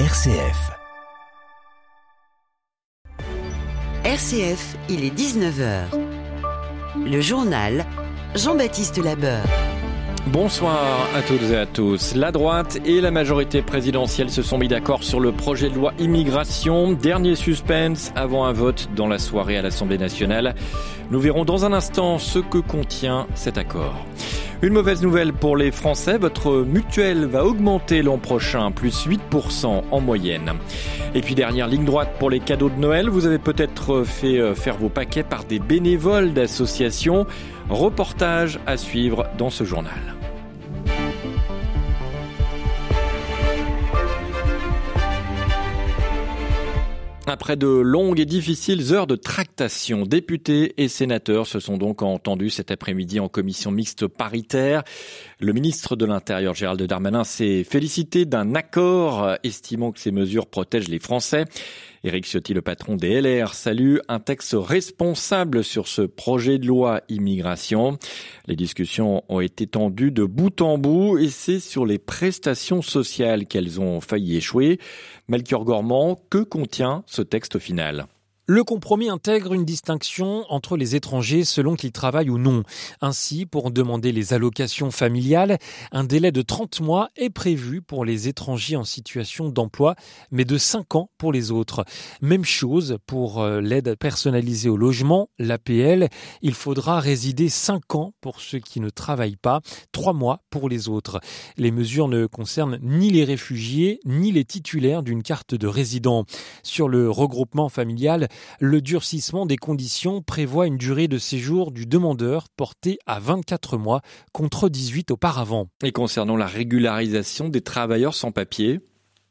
RCF. RCF, il est 19h. Le journal Jean-Baptiste Labeur. Bonsoir à toutes et à tous. La droite et la majorité présidentielle se sont mis d'accord sur le projet de loi immigration. Dernier suspense avant un vote dans la soirée à l'Assemblée nationale. Nous verrons dans un instant ce que contient cet accord. Une mauvaise nouvelle pour les Français, votre mutuelle va augmenter l'an prochain, plus 8% en moyenne. Et puis dernière ligne droite pour les cadeaux de Noël, vous avez peut-être fait euh, faire vos paquets par des bénévoles d'associations. Reportage à suivre dans ce journal. Après de longues et difficiles heures de tractation, députés et sénateurs se sont donc entendus cet après-midi en commission mixte paritaire. Le ministre de l'Intérieur, Gérald Darmanin, s'est félicité d'un accord estimant que ces mesures protègent les Français. Éric Ciotti, le patron des LR, salue un texte responsable sur ce projet de loi immigration. Les discussions ont été tendues de bout en bout et c'est sur les prestations sociales qu'elles ont failli échouer. Melchior Gormand, que contient ce texte final? Le compromis intègre une distinction entre les étrangers selon qu'ils travaillent ou non. Ainsi, pour demander les allocations familiales, un délai de 30 mois est prévu pour les étrangers en situation d'emploi, mais de 5 ans pour les autres. Même chose pour euh, l'aide personnalisée au logement, l'APL. Il faudra résider 5 ans pour ceux qui ne travaillent pas, 3 mois pour les autres. Les mesures ne concernent ni les réfugiés, ni les titulaires d'une carte de résident. Sur le regroupement familial, le durcissement des conditions prévoit une durée de séjour du demandeur portée à 24 mois contre 18 auparavant. Et concernant la régularisation des travailleurs sans papier,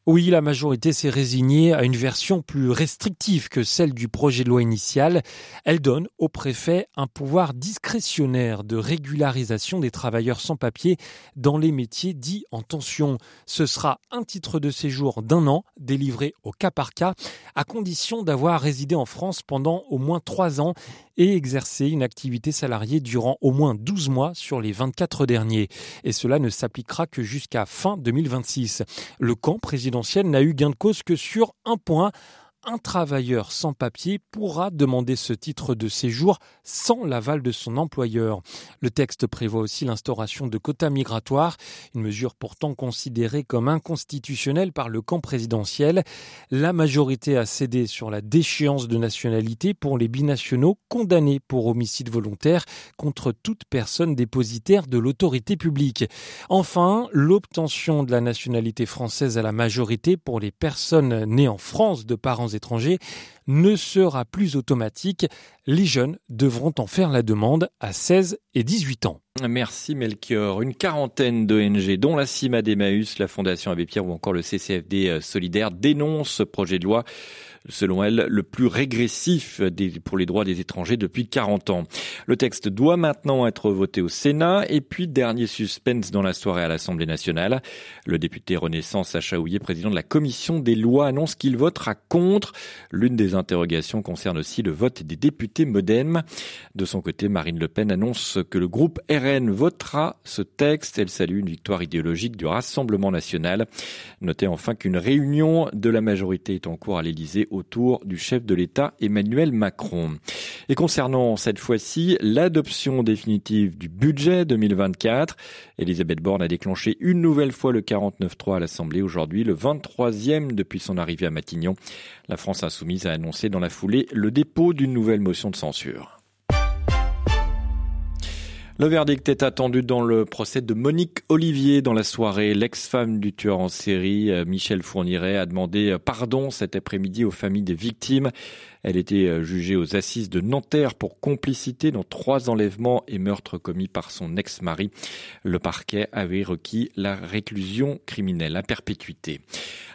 oui, la majorité s'est résignée à une version plus restrictive que celle du projet de loi initial. Elle donne au préfet un pouvoir discrétionnaire de régularisation des travailleurs sans papier dans les métiers dits en tension. Ce sera un titre de séjour d'un an délivré au cas par cas, à condition d'avoir résidé en France pendant au moins trois ans et exercer une activité salariée durant au moins 12 mois sur les 24 derniers. Et cela ne s'appliquera que jusqu'à fin 2026. Le camp n'a eu gain de cause que sur un point un travailleur sans papier pourra demander ce titre de séjour sans l'aval de son employeur. Le texte prévoit aussi l'instauration de quotas migratoires, une mesure pourtant considérée comme inconstitutionnelle par le camp présidentiel. La majorité a cédé sur la déchéance de nationalité pour les binationaux condamnés pour homicide volontaire contre toute personne dépositaire de l'autorité publique. Enfin, l'obtention de la nationalité française à la majorité pour les personnes nées en France de parents étrangers ne sera plus automatique. Les jeunes devront en faire la demande à 16 et 18 ans. Merci Melchior. Une quarantaine d'ONG, dont la CIMA d'Emmaüs, la Fondation Abbé Pierre ou encore le CCFD euh, Solidaire, dénoncent ce projet de loi selon elle, le plus régressif pour les droits des étrangers depuis 40 ans. Le texte doit maintenant être voté au Sénat et puis dernier suspense dans la soirée à l'Assemblée nationale. Le député Renaissance Sacha président de la commission des lois, annonce qu'il votera contre. L'une des interrogations concerne aussi le vote des députés modem. De son côté, Marine Le Pen annonce que le groupe RN votera ce texte. Elle salue une victoire idéologique du Rassemblement national. Notez enfin qu'une réunion de la majorité est en cours à l'Élysée autour du chef de l'État Emmanuel Macron. Et concernant cette fois-ci l'adoption définitive du budget 2024, Elisabeth Borne a déclenché une nouvelle fois le 49-3 à l'Assemblée aujourd'hui, le 23e depuis son arrivée à Matignon. La France insoumise a annoncé dans la foulée le dépôt d'une nouvelle motion de censure. Le verdict est attendu dans le procès de Monique Olivier dans la soirée. L'ex-femme du tueur en série, euh, Michel Fourniret, a demandé pardon cet après-midi aux familles des victimes. Elle était euh, jugée aux assises de Nanterre pour complicité dans trois enlèvements et meurtres commis par son ex-mari. Le parquet avait requis la réclusion criminelle à perpétuité.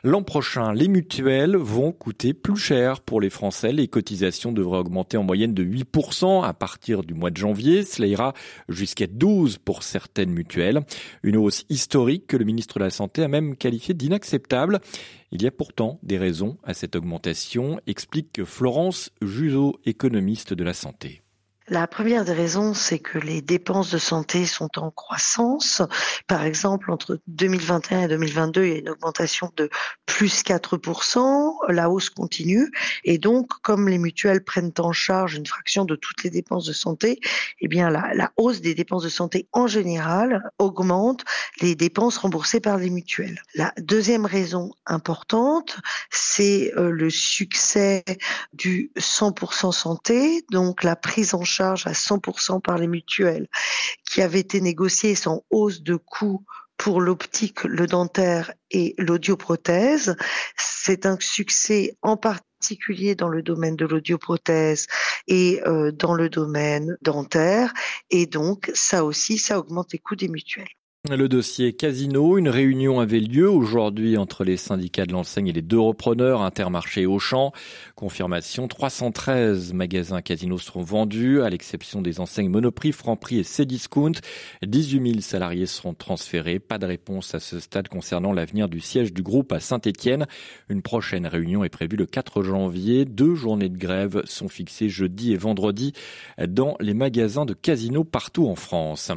L'an prochain, les mutuelles vont coûter plus cher pour les Français. Les cotisations devraient augmenter en moyenne de 8% à partir du mois de janvier. Cela ira jusqu'à 12 pour certaines mutuelles. Une hausse historique que le ministre de la Santé a même qualifiée d'inacceptable. Il y a pourtant des raisons à cette augmentation, explique Florence Juzo, économiste de la santé. La première des raisons, c'est que les dépenses de santé sont en croissance. Par exemple, entre 2021 et 2022, il y a une augmentation de plus 4%. La hausse continue. Et donc, comme les mutuelles prennent en charge une fraction de toutes les dépenses de santé, eh bien, la, la hausse des dépenses de santé en général augmente les dépenses remboursées par les mutuelles. La deuxième raison importante, c'est euh, le succès du 100% santé, donc la prise en charge charge à 100% par les mutuelles, qui avait été négociée sans hausse de coûts pour l'optique, le dentaire et l'audioprothèse. C'est un succès en particulier dans le domaine de l'audioprothèse et euh, dans le domaine dentaire. Et donc, ça aussi, ça augmente les coûts des mutuelles. Le dossier Casino, une réunion avait lieu aujourd'hui entre les syndicats de l'enseigne et les deux repreneurs, Intermarché et Auchan. Confirmation, 313 magasins Casino seront vendus, à l'exception des enseignes Monoprix, Franprix et Cdiscount. 18 000 salariés seront transférés. Pas de réponse à ce stade concernant l'avenir du siège du groupe à Saint-Etienne. Une prochaine réunion est prévue le 4 janvier. Deux journées de grève sont fixées jeudi et vendredi dans les magasins de Casino partout en France.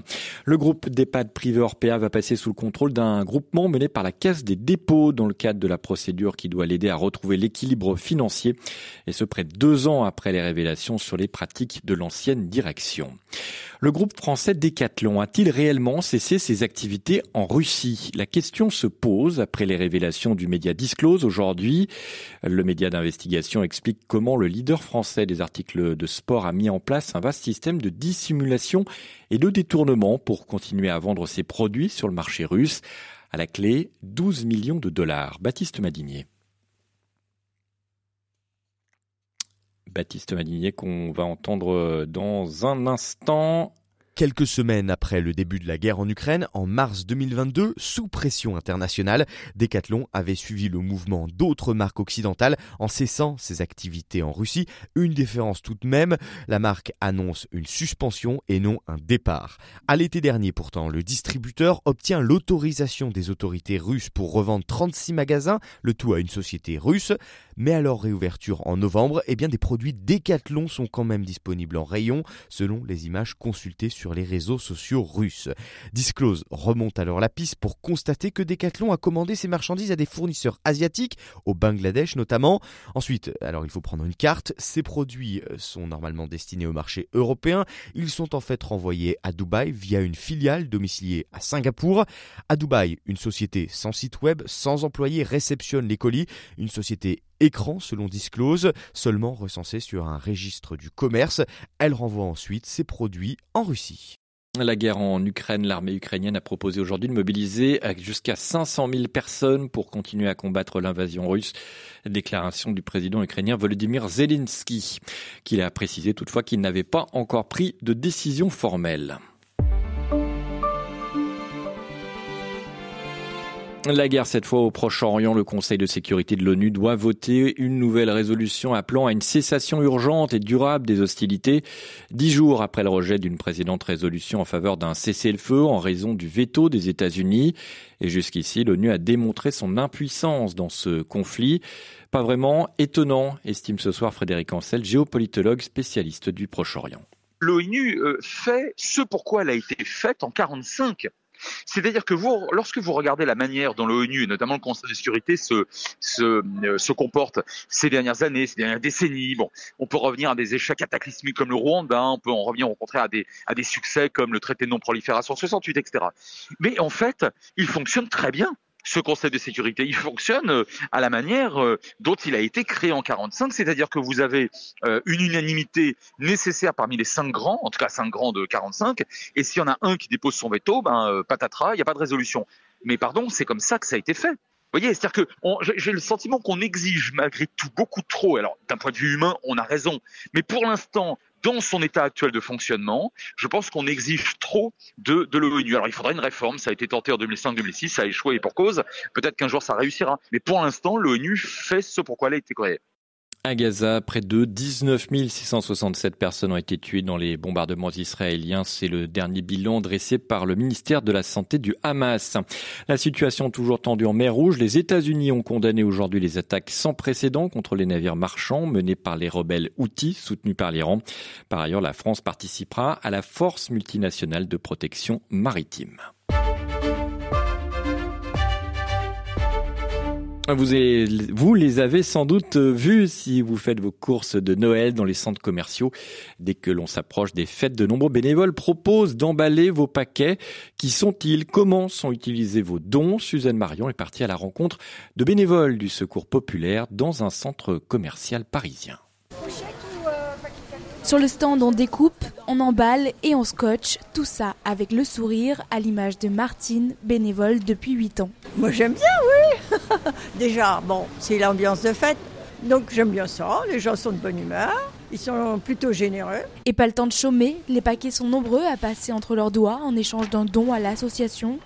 Le groupe d'EHPAD RPA va passer sous le contrôle d'un groupement mené par la Caisse des dépôts dans le cadre de la procédure qui doit l'aider à retrouver l'équilibre financier, et ce près de deux ans après les révélations sur les pratiques de l'ancienne direction. Le groupe français Decathlon a-t-il réellement cessé ses activités en Russie? La question se pose après les révélations du média Disclose aujourd'hui. Le média d'investigation explique comment le leader français des articles de sport a mis en place un vaste système de dissimulation et de détournement pour continuer à vendre ses produits sur le marché russe. À la clé, 12 millions de dollars. Baptiste Madinier. Baptiste Madinier qu'on va entendre dans un instant. Quelques semaines après le début de la guerre en Ukraine, en mars 2022, sous pression internationale, Decathlon avait suivi le mouvement d'autres marques occidentales en cessant ses activités en Russie. Une différence tout de même, la marque annonce une suspension et non un départ. À l'été dernier pourtant, le distributeur obtient l'autorisation des autorités russes pour revendre 36 magasins, le tout à une société russe. Mais à leur réouverture en novembre, eh bien des produits Decathlon sont quand même disponibles en rayon, selon les images consultées sur les réseaux sociaux russes. Disclose remonte alors la piste pour constater que Decathlon a commandé ses marchandises à des fournisseurs asiatiques, au Bangladesh notamment. Ensuite, alors il faut prendre une carte, ces produits euh, sont normalement destinés au marché européen, ils sont en fait renvoyés à Dubaï via une filiale domiciliée à Singapour. À Dubaï, une société sans site web, sans employés réceptionne les colis, une société écran selon Disclose, seulement recensée sur un registre du commerce. Elle renvoie ensuite ses produits en Russie. La guerre en Ukraine, l'armée ukrainienne a proposé aujourd'hui de mobiliser jusqu'à 500 000 personnes pour continuer à combattre l'invasion russe. Déclaration du président ukrainien Volodymyr Zelensky, qui a précisé toutefois qu'il n'avait pas encore pris de décision formelle. La guerre cette fois au Proche-Orient, le Conseil de sécurité de l'ONU doit voter une nouvelle résolution appelant à une cessation urgente et durable des hostilités, dix jours après le rejet d'une précédente résolution en faveur d'un cessez-le-feu en raison du veto des États-Unis. Et jusqu'ici, l'ONU a démontré son impuissance dans ce conflit. Pas vraiment étonnant, estime ce soir Frédéric Ancel, géopolitologue spécialiste du Proche-Orient. L'ONU euh, fait ce pourquoi elle a été faite en 45 c'est-à-dire que vous, lorsque vous regardez la manière dont l'ONU et notamment le Conseil de sécurité se, se, euh, se comportent ces dernières années, ces dernières décennies, bon, on peut revenir à des échecs cataclysmiques comme le Rwanda, on peut en revenir au contraire à des, à des succès comme le traité de non-prolifération 68, etc. Mais en fait, il fonctionne très bien ce Conseil de sécurité. Il fonctionne euh, à la manière euh, dont il a été créé en 45, c'est-à-dire que vous avez euh, une unanimité nécessaire parmi les cinq grands, en tout cas cinq grands de 45, et s'il y en a un qui dépose son veto, ben patatras, il n'y a pas de résolution. Mais pardon, c'est comme ça que ça a été fait. Vous voyez, c'est-à-dire que j'ai le sentiment qu'on exige malgré tout beaucoup trop. Alors, d'un point de vue humain, on a raison. Mais pour l'instant, dans son état actuel de fonctionnement, je pense qu'on exige trop de, l'ONU. Alors il faudrait une réforme, ça a été tenté en 2005-2006, ça a échoué pour cause. Peut-être qu'un jour ça réussira. Mais pour l'instant, l'ONU fait ce pourquoi elle a été créée. À Gaza, près de 19 667 personnes ont été tuées dans les bombardements israéliens. C'est le dernier bilan dressé par le ministère de la Santé du Hamas. La situation toujours tendue en mer Rouge. Les États-Unis ont condamné aujourd'hui les attaques sans précédent contre les navires marchands menés par les rebelles Houthis soutenus par l'Iran. Par ailleurs, la France participera à la force multinationale de protection maritime. Vous, les avez sans doute vus si vous faites vos courses de Noël dans les centres commerciaux. Dès que l'on s'approche des fêtes, de nombreux bénévoles proposent d'emballer vos paquets. Qui sont-ils? Comment sont utilisés vos dons? Suzanne Marion est partie à la rencontre de bénévoles du Secours populaire dans un centre commercial parisien. Sur le stand, on découpe, on emballe et on scotche, tout ça avec le sourire à l'image de Martine, bénévole depuis 8 ans. Moi j'aime bien, oui. Déjà, bon, c'est l'ambiance de fête, donc j'aime bien ça, les gens sont de bonne humeur. Ils sont plutôt généreux. Et pas le temps de chômer, les paquets sont nombreux à passer entre leurs doigts en échange d'un don à l'association.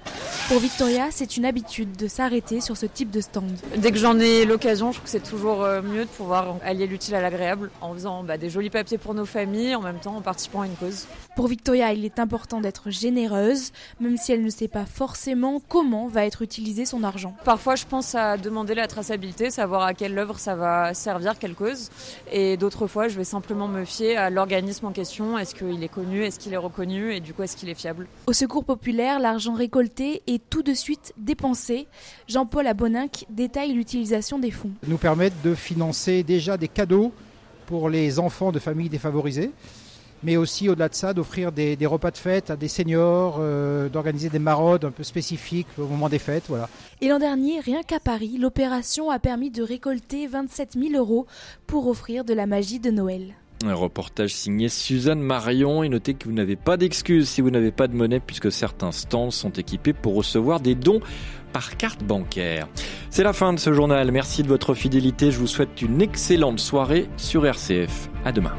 Pour Victoria, c'est une habitude de s'arrêter sur ce type de stand. Dès que j'en ai l'occasion, je trouve que c'est toujours euh, mieux de pouvoir allier l'utile à l'agréable en faisant bah, des jolis papiers pour nos familles, en même temps en participant à une cause. Pour Victoria, il est important d'être généreuse, même si elle ne sait pas forcément comment va être utilisé son argent. Parfois, je pense à demander la traçabilité, savoir à quelle œuvre ça va servir, quelle cause. Et d'autres fois, je vais simplement me fier à l'organisme en question. Est-ce qu'il est connu? Est-ce qu'il est reconnu? Et du coup, est-ce qu'il est fiable? Au Secours populaire, l'argent récolté est tout de suite dépensé. Jean-Paul Aboninck détaille l'utilisation des fonds. Nous permettent de financer déjà des cadeaux pour les enfants de familles défavorisées mais aussi au-delà de ça d'offrir des, repas de fête à des seniors, euh, d'organiser des maraudes un peu spécifiques au moment des fêtes. Voilà. Et l'an dernier, rien qu'à Paris, l'opération a permis de récolter 27 000 euros pour offrir de la magie de Noël. Un reportage signé Suzanne Marion et notez que vous n'avez pas d'excuses si vous n'avez pas de monnaie puisque certains stands sont équipés pour recevoir des dons par carte bancaire. C'est la fin de ce journal. Merci de votre fidélité. Je vous souhaite une excellente soirée sur RCF. À demain.